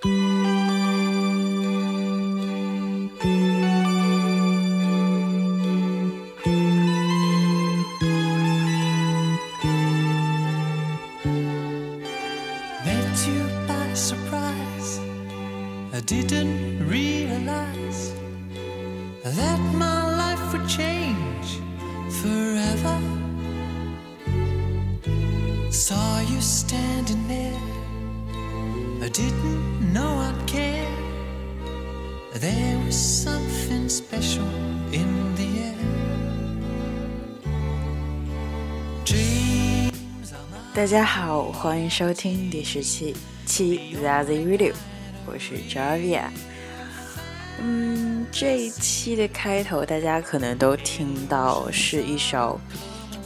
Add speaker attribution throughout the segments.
Speaker 1: 大大家好，欢迎收听第十七期 Zazie Radio，我是 Javia。嗯，这一期的开头大家可能都听到是一首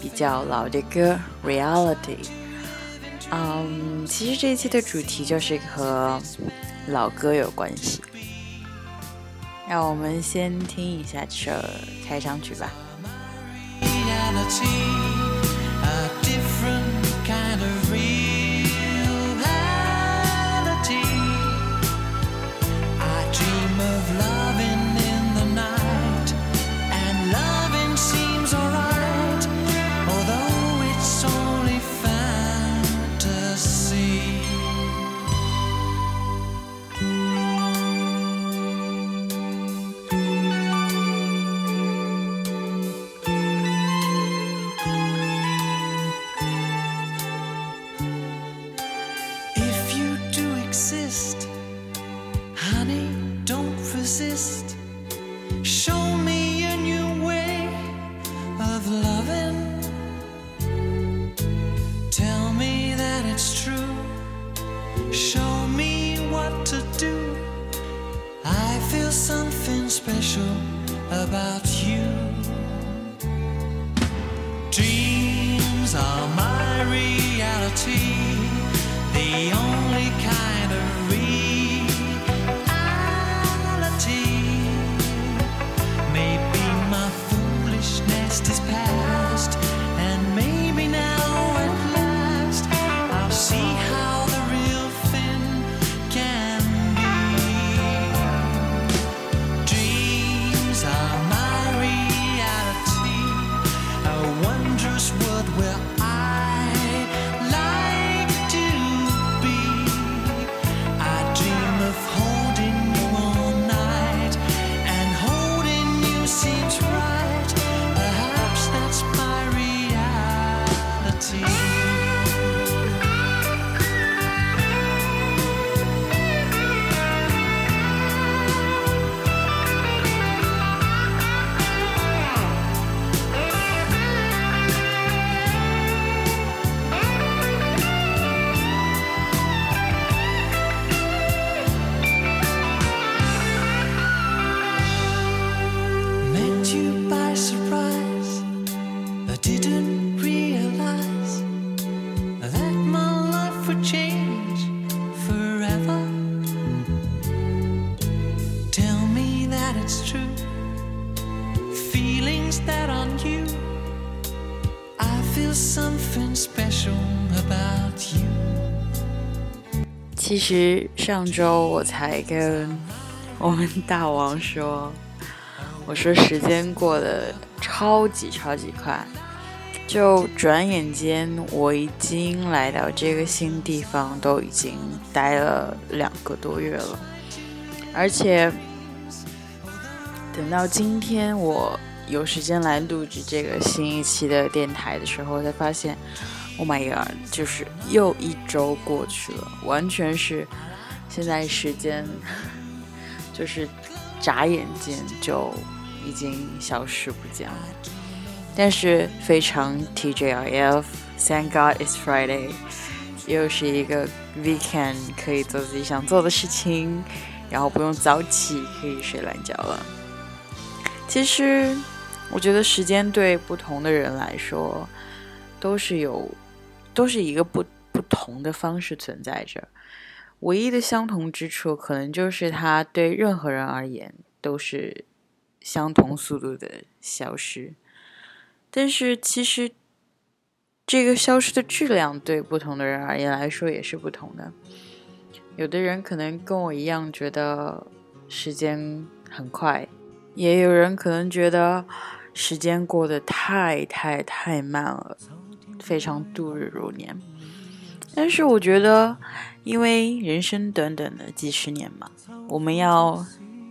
Speaker 1: 比较老的歌《Reality》。嗯，其实这一期的主题就是和老歌有关系。让我们先听一下这首开场曲吧。其实上周我才跟我们大王说，我说时间过得超级超级快，就转眼间我已经来到这个新地方，都已经待了两个多月了，而且等到今天我有时间来录制这个新一期的电台的时候，才发现。Oh my god！就是又一周过去了，完全是现在时间就是眨眼间就已经消失不见了。但是非常 TJF，Thank God it's Friday，又是一个 weekend，可以做自己想做的事情，然后不用早起，可以睡懒觉了。其实我觉得时间对不同的人来说都是有。都是一个不不同的方式存在着，唯一的相同之处可能就是它对任何人而言都是相同速度的消失，但是其实这个消失的质量对不同的人而言来说也是不同的。
Speaker 2: 有的人可能跟我一样觉得时间很快，也有人可能觉得时间过得太太太慢了，非常度日如年。但是我觉得，因为人生短短的几十年嘛，我们要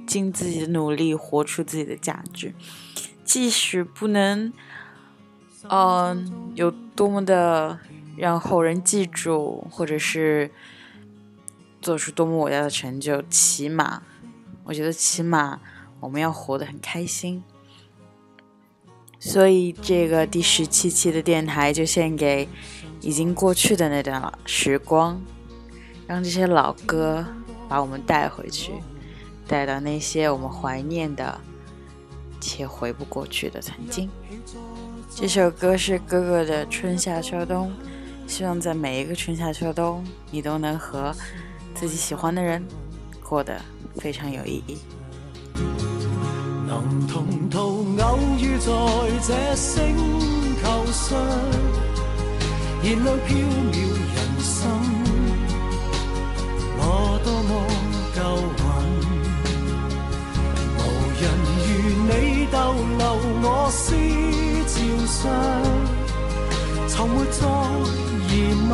Speaker 2: 尽自己的努力，活出自己的价值。即使不能，嗯，有多么的让后人记住，或者是。做出多么伟大的成就，起码，我觉得起码我们要活得很开心。所以这个第十七期的电台就献给已经过去的那段时光，让这些老歌把我们带回去，带到那些我们怀念的且回不过去的曾经。这首歌是哥哥的《春夏秋冬》，希望在每一个春夏秋冬，你都能和。自己喜欢的人，过得非常有意义。
Speaker 3: 能同途偶遇在这星球上，燃亮飘渺人生。我多么够运，无人如你逗留我思潮上，从没再疑问。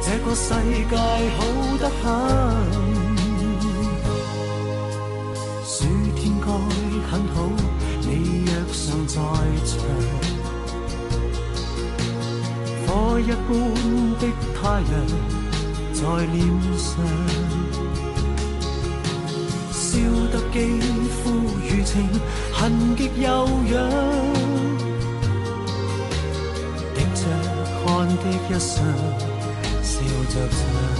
Speaker 3: 这个世界好得很，太阳在脸上，烧得肌肤如情，痕极悠扬，滴着汗的一双。笑着唱。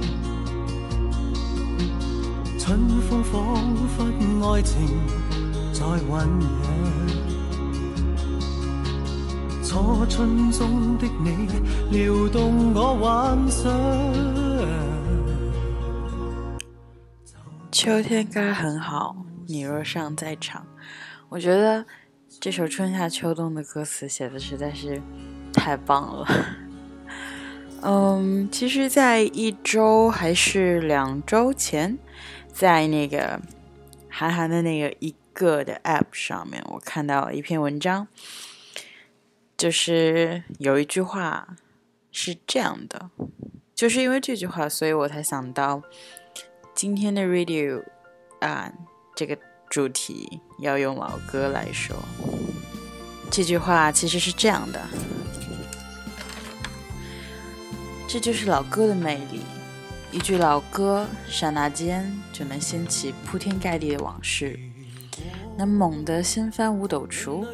Speaker 3: 仿佛爱情在酝酿，初春中的你撩动我幻想。
Speaker 2: 秋天该很好，你若尚在场。我觉得这首春夏秋冬的歌词写的实在是太棒了。嗯，其实，在一周还是两周前。在那个韩寒的那个一个的 App 上面，我看到一篇文章，就是有一句话是这样的，就是因为这句话，所以我才想到今天的 Radio 啊这个主题要用老歌来说。这句话其实是这样的，这就是老歌的魅力。一句老歌，刹那间就能掀起铺天盖地的往事，能猛地掀翻五斗橱，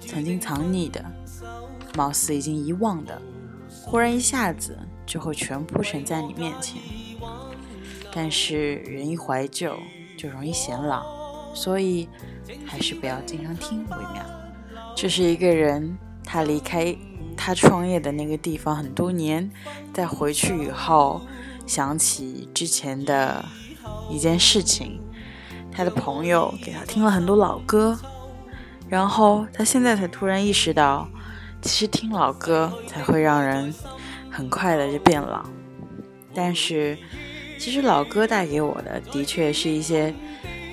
Speaker 2: 曾经藏匿的，貌似已经遗忘的，忽然一下子就会全铺陈在你面前。但是人一怀旧，就容易显老，所以还是不要经常听为妙。这是一个人，他离开他创业的那个地方很多年，在回去以后。想起之前的一件事情，他的朋友给他听了很多老歌，然后他现在才突然意识到，其实听老歌才会让人很快的就变老。但是，其实老歌带给我的的确是一些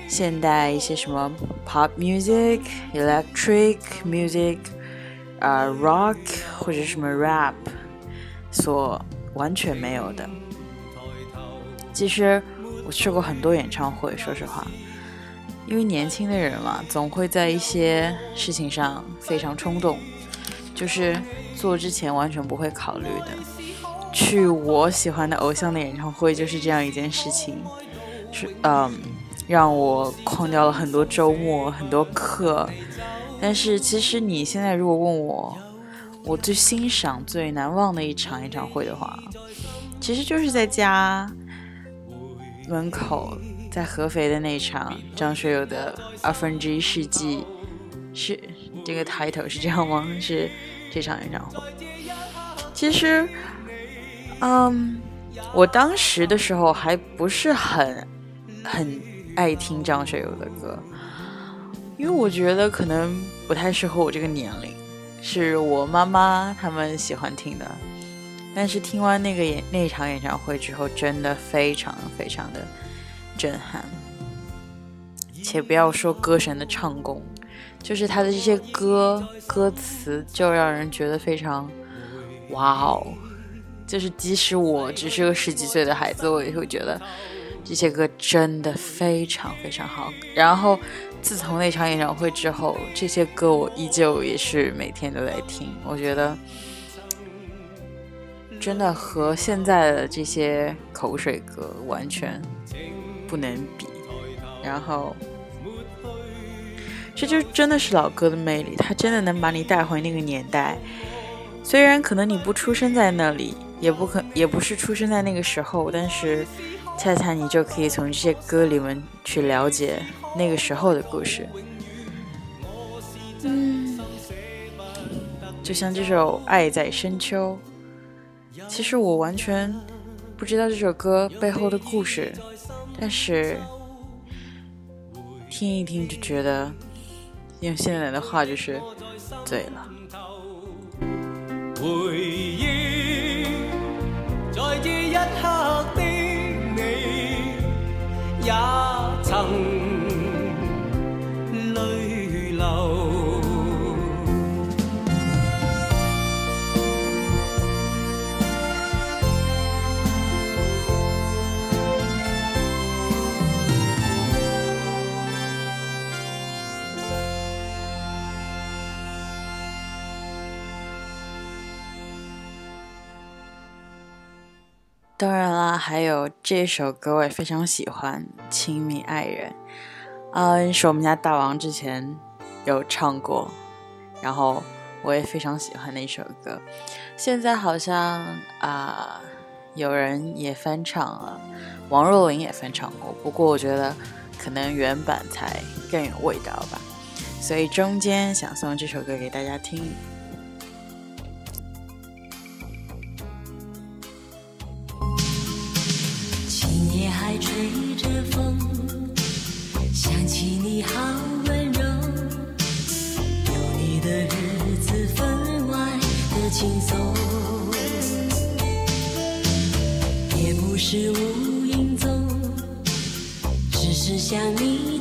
Speaker 2: 现代一些什么 pop music、electric music、呃 rock 或者什么 rap 所完全没有的。其实我去过很多演唱会，说实话，因为年轻的人嘛，总会在一些事情上非常冲动，就是做之前完全不会考虑的。去我喜欢的偶像的演唱会就是这样一件事情，是嗯，让我旷掉了很多周末、很多课。但是其实你现在如果问我，我最欣赏、最难忘的一场演唱会的话，其实就是在家门口，在合肥的那场张学友的二分之一世纪，是这个 title 是这样吗？是这场演唱会。其实。嗯，我当时的时候还不是很很爱听张学友的歌，因为我觉得可能不太适合我这个年龄，是我妈妈他们喜欢听的。但是听完那个演那场演唱会之后，真的非常非常的震撼。且不要说歌神的唱功，就是他的这些歌歌词，就让人觉得非常哇哦。就是，即使我只是个十几岁的孩子，我也会觉得这些歌真的非常非常好。然后，自从那场演唱会之后，这些歌我依旧也是每天都在听。我觉得真的和现在的这些口水歌完全不能比。然后，这就真的是老歌的魅力，它真的能把你带回那个年代。虽然可能你不出生在那里。也不可，也不是出生在那个时候，但是恰恰你就可以从这些歌里面去了解那个时候的故事。嗯，就像这首《爱在深秋》，其实我完全不知道这首歌背后的故事，但是听一听就觉得，用现在的话就是醉了。回忆。在这一刻的你，也曾。当然啦，还有这首歌我也非常喜欢，《亲密爱人》，嗯，是我们家大王之前有唱过，然后我也非常喜欢那首歌。现在好像啊，有人也翻唱了，王若琳也翻唱过，不过我觉得可能原版才更有味道吧。所以中间想送这首歌给大家听。只想你。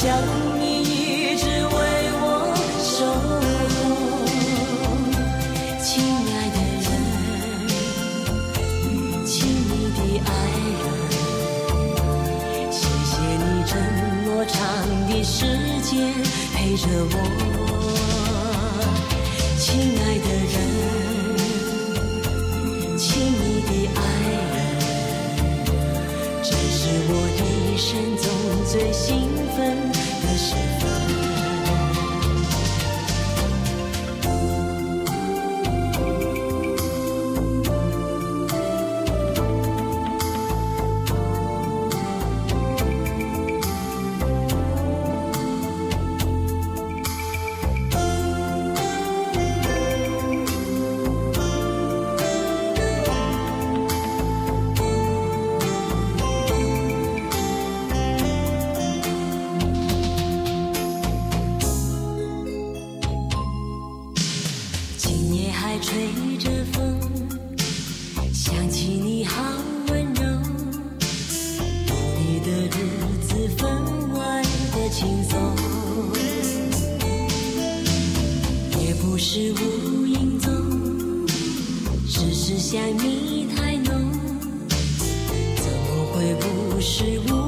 Speaker 2: 想你一直为我守候亲爱的人亲密的爱人谢谢你这么长的时间陪着我亲爱的人亲密的爱人这是我一生中最兴奋
Speaker 4: 是无影踪，只是想你太浓，怎么会无时无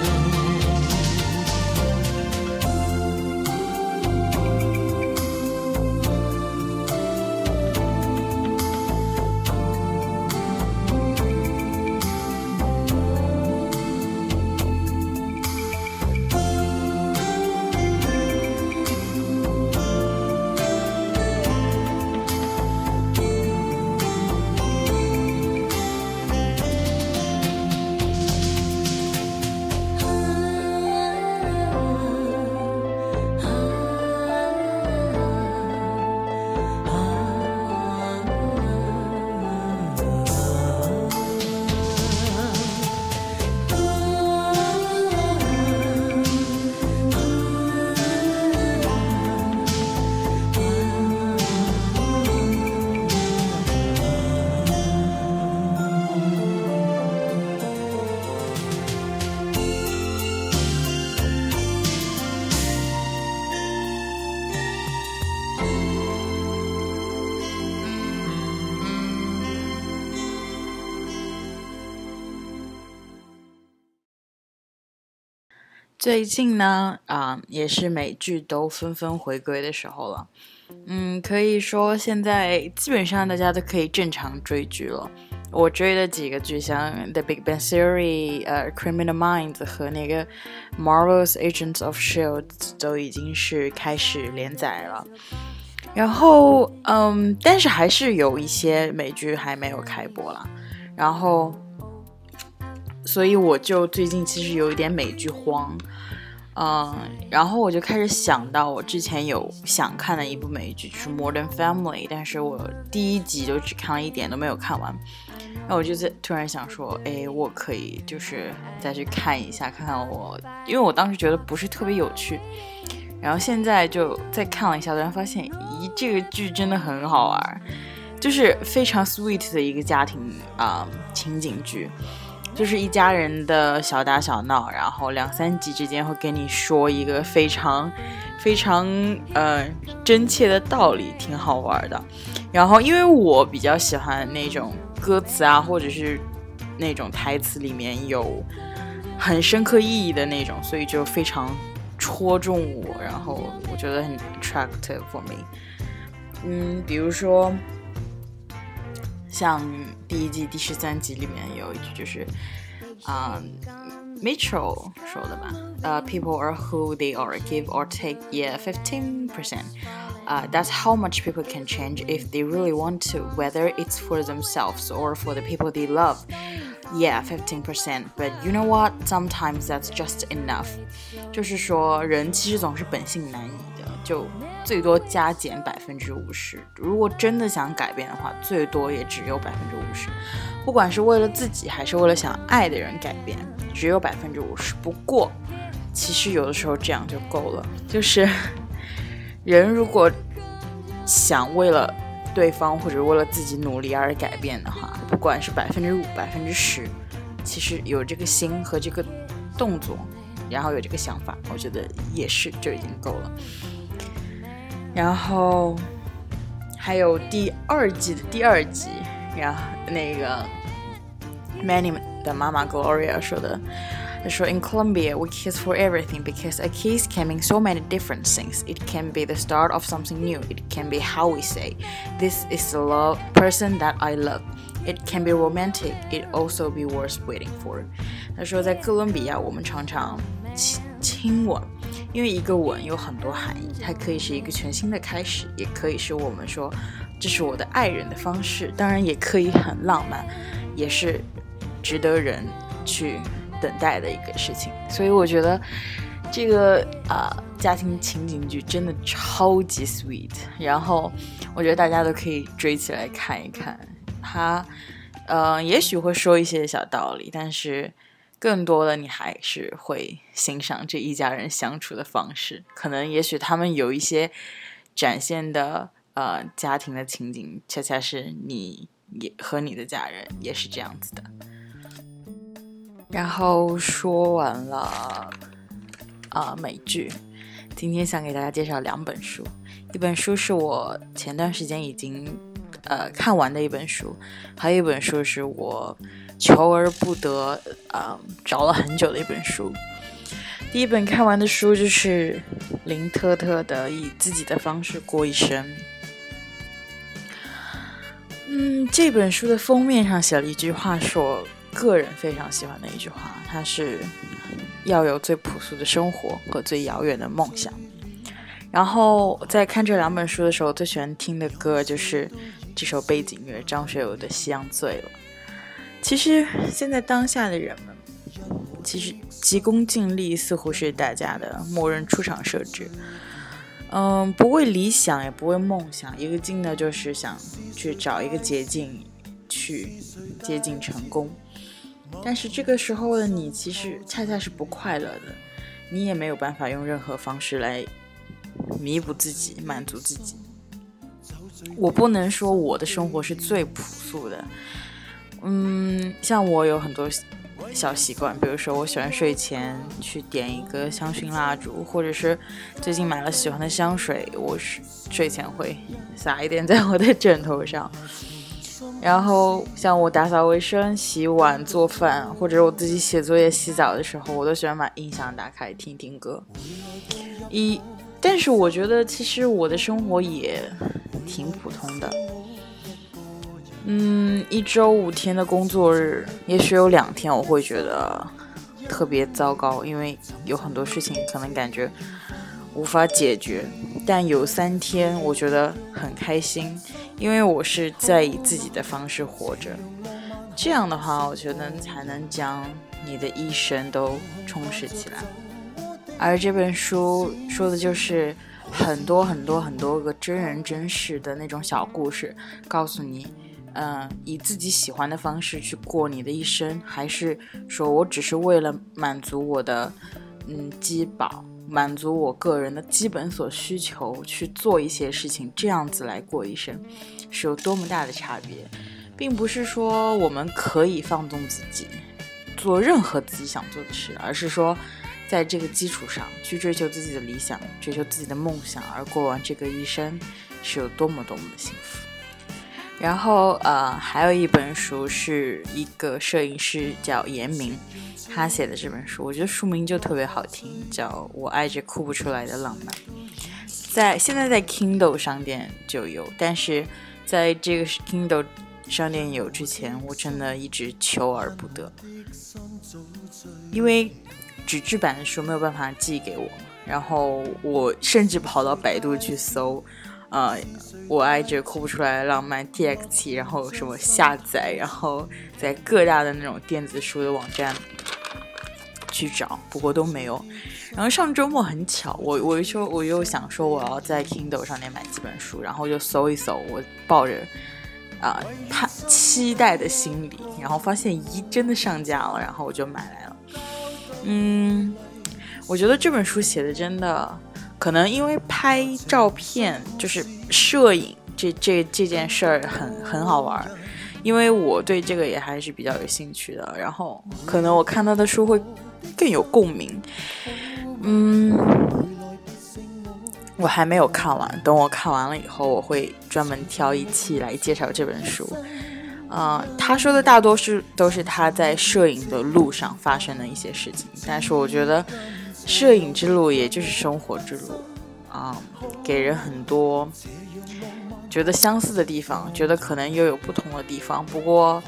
Speaker 2: 最近呢，啊、也是美剧都纷纷回归的时候了。嗯，可以说现在基本上大家都可以正常追剧了。我追的几个剧，像《The Big Bang Theory》、呃，《Criminal Minds》和那个《Marvel's Agents of Shield》都已经是开始连载了。然后，嗯，但是还是有一些美剧还没有开播啦。然后，所以我就最近其实有一点美剧荒，嗯，然后我就开始想到我之前有想看的一部美剧，就是《Modern Family》，但是我第一集就只看了一点都没有看完。那我就在突然想说，哎，我可以就是再去看一下，看看我，因为我当时觉得不是特别有趣。然后现在就再看了一下，突然发现，咦，这个剧真的很好玩，就是非常 sweet 的一个家庭啊、情景剧，就是一家人的小打小闹，然后两三集之间会跟你说一个非常非常呃真切的道理，挺好玩的。然后因为我比较喜欢那种歌词啊，或者是那种台词里面有很深刻意义的那种，所以就非常戳中我，然后我觉得很 attractive for me。嗯，比如说像第一季第十三集里面有一句就是啊、Mitchell 说的吧，呃、p e o p l e are who they are, give or take, yeah, fifteen percent. Uh, that's how much people can change if they really want to, whether it's for themselves or for the people they love. Yeah, fifteen percent. But you know what? Sometimes that's just enough. 就是说，人其实总是本性难移的，就 最多加减百分之五十。如果真的想改变的话，最多也只有百分之五十。不管是为了自己，还是为了想爱的人改变，只有百分之五十。不过，其实有的时候这样就够了。就是人如果想为了对方或者为了自己努力而改变的话，不管是百分之五、百分之十，其实有这个心和这个动作，然后有这个想法，我觉得也是就已经够了。然后还有第二季的第二集，然后那个 Manny 的妈妈 Gloria 说的 他说，In Colombia, we kiss for everything because a kiss can mean so many different things. It can be the start of something new. It can be how we say, "This is the love person that I love." It can be romantic. It also be worth waiting for. 他说，在哥伦比亚，我们常常亲亲吻， 因为一个吻有很多含义，它可以是一个全新的开始，也可以是我们说这是我的爱人的方式，当然也可以很浪漫，也是值得人去等待的一个事情。所以我觉得这个啊、家庭情景剧真的超级 sweet，然后我觉得大家都可以追起来看一看。它呃也许会说一些小道理，但是更多的你还是会欣赏这一家人相处的方式。可能也许他们有一些展现的呃家庭的情景，恰恰是你也和你的家人也是这样子的。然后说完了啊、美剧，今天想给大家介绍两本书，一本书是我前段时间已经呃看完的一本书，还有一本书是我求而不得啊、找了很久的一本书。第一本看完的书就是林特特的《以自己的方式过一生》。嗯，这本书的封面上写了一句话，是我个人非常喜欢的一句话，它是要有最朴素的生活和最遥远的梦想。然后在看这两本书的时候，最喜欢听的歌就是这首背景乐张学友的《夕阳醉了》。其实现在当下的人们，其实急功近利似乎是大家的默认出场设置。嗯，不为理想，也不为梦想，一个劲的就是想去找一个捷径去接近成功。但是这个时候的你，其实恰恰是不快乐的，你也没有办法用任何方式来弥补自己、满足自己。我不能说我的生活是最朴素的，嗯，像我有很多小习惯，比如说我喜欢睡前去点一个香薰蜡烛，或者是最近买了喜欢的香水，我是睡前会撒一点在我的枕头上。然后像我打扫卫生、洗碗、做饭，或者我自己写作业、洗澡的时候，我都喜欢把音响打开听听歌。一，但是我觉得其实我的生活也挺普通的。嗯，一周五天的工作日，也许有两天我会觉得特别糟糕，因为有很多事情可能感觉无法解决。但有三天我觉得很开心，因为我是在以自己的方式活着。这样的话，我觉得才能将你的一生都充实起来。而这本书说的就是很多很多很多个真人真事的那种小故事，告诉你。嗯，以自己喜欢的方式去过你的一生，还是说我只是为了满足我的嗯饥饱，满足我个人的基本所需求去做一些事情，这样子来过一生，是有多么大的差别，并不是说我们可以放纵自己，做任何自己想做的事，而是说在这个基础上去追求自己的理想，追求自己的梦想，而过完这个一生，是有多么多么的幸福。然后，呃，还有一本书是一个摄影师叫严明，他写的这本书，我觉得书名就特别好听，叫《我爱着哭不出来的浪漫》。在现在在 Kindle 商店就有，但是在这个 Kindle 商店有之前，我真的一直求而不得，因为纸质版的书没有办法寄给我，然后我甚至跑到百度去搜。呃，我爱着哭不出来的浪漫 TXT，然后什么下载，然后在各大的那种电子书的网站去找，不过都没有。然后上周末很巧，我我说我又想说我要在 Kindle 上面买几本书，然后就搜一搜，我抱着啊盼期待的心理，然后发现咦真的上架了，然后我就买来了。嗯，我觉得这本书写的真的。可能因为拍照片就是摄影这这这件事儿很很好玩儿，因为我对这个也还是比较有兴趣的。然后可能我看到的书会更有共鸣。嗯，我还没有看完，等我看完了以后，我会专门挑一期来介绍这本书。呃，他说的大多是都是他在摄影的路上发生的一些事情，但是我觉得摄影之路也就是生活之路啊、给人很多觉得相似的地方，觉得可能又有不同的地方。不过，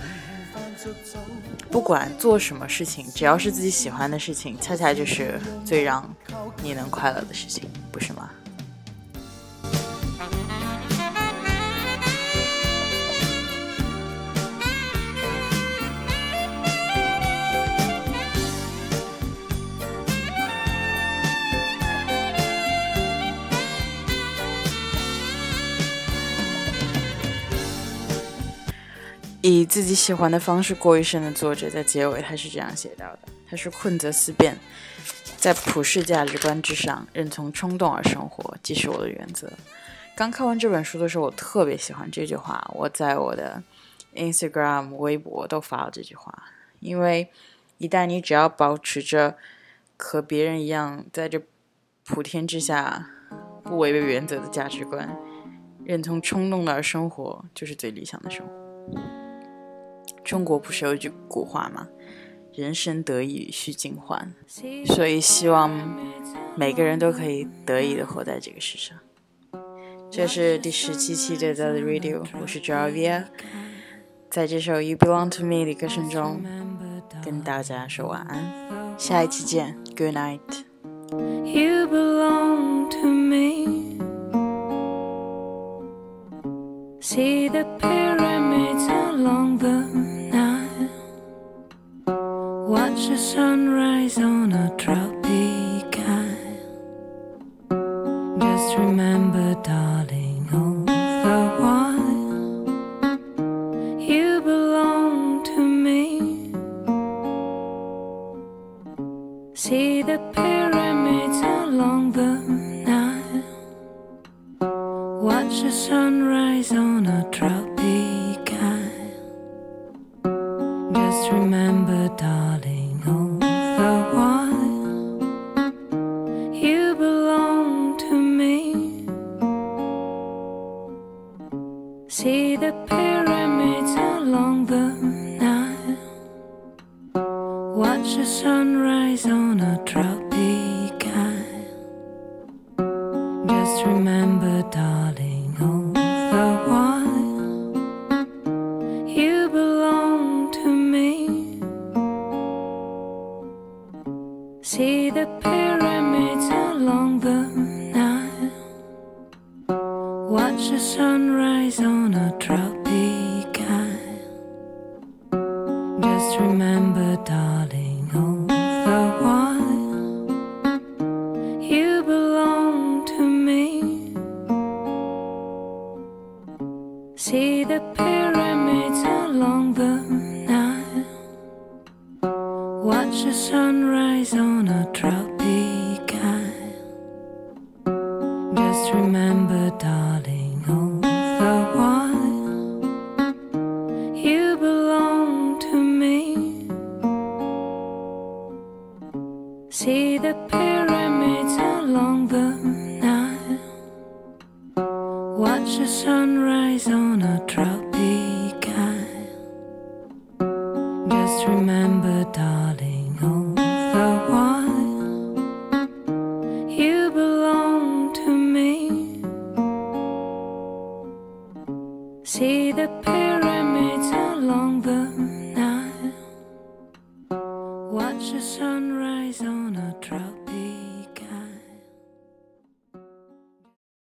Speaker 2: 不管做什么事情，只要是自己喜欢的事情，恰恰就是最让你能快乐的事情，不是吗？以自己喜欢的方式过一生的作者在结尾他是这样写到的：“他说困则思变，在普世价值观之上，任从冲动而生活，即是我的原则。”刚看完这本书的时候，我特别喜欢这句话，我在我的 Instagram、微博都发了这句话，因为一旦你只要保持着和别人一样，在这普天之下不违背原则的价值观，任从冲动的而生活，就是最理想的生活。中国不是有一句古话吗？人生得意须尽欢，所以希望每个人都可以得意的活在这个世上。这是第十七期的 The Radio，我是 Javier，在这首 You Belong to Me 的歌声中跟大家说晚安，下一期见，Good night。
Speaker 1: You belong to me. See the pyramids along the The sunrise on a tropic Watch the sunrise on a tropic isle. Just remember,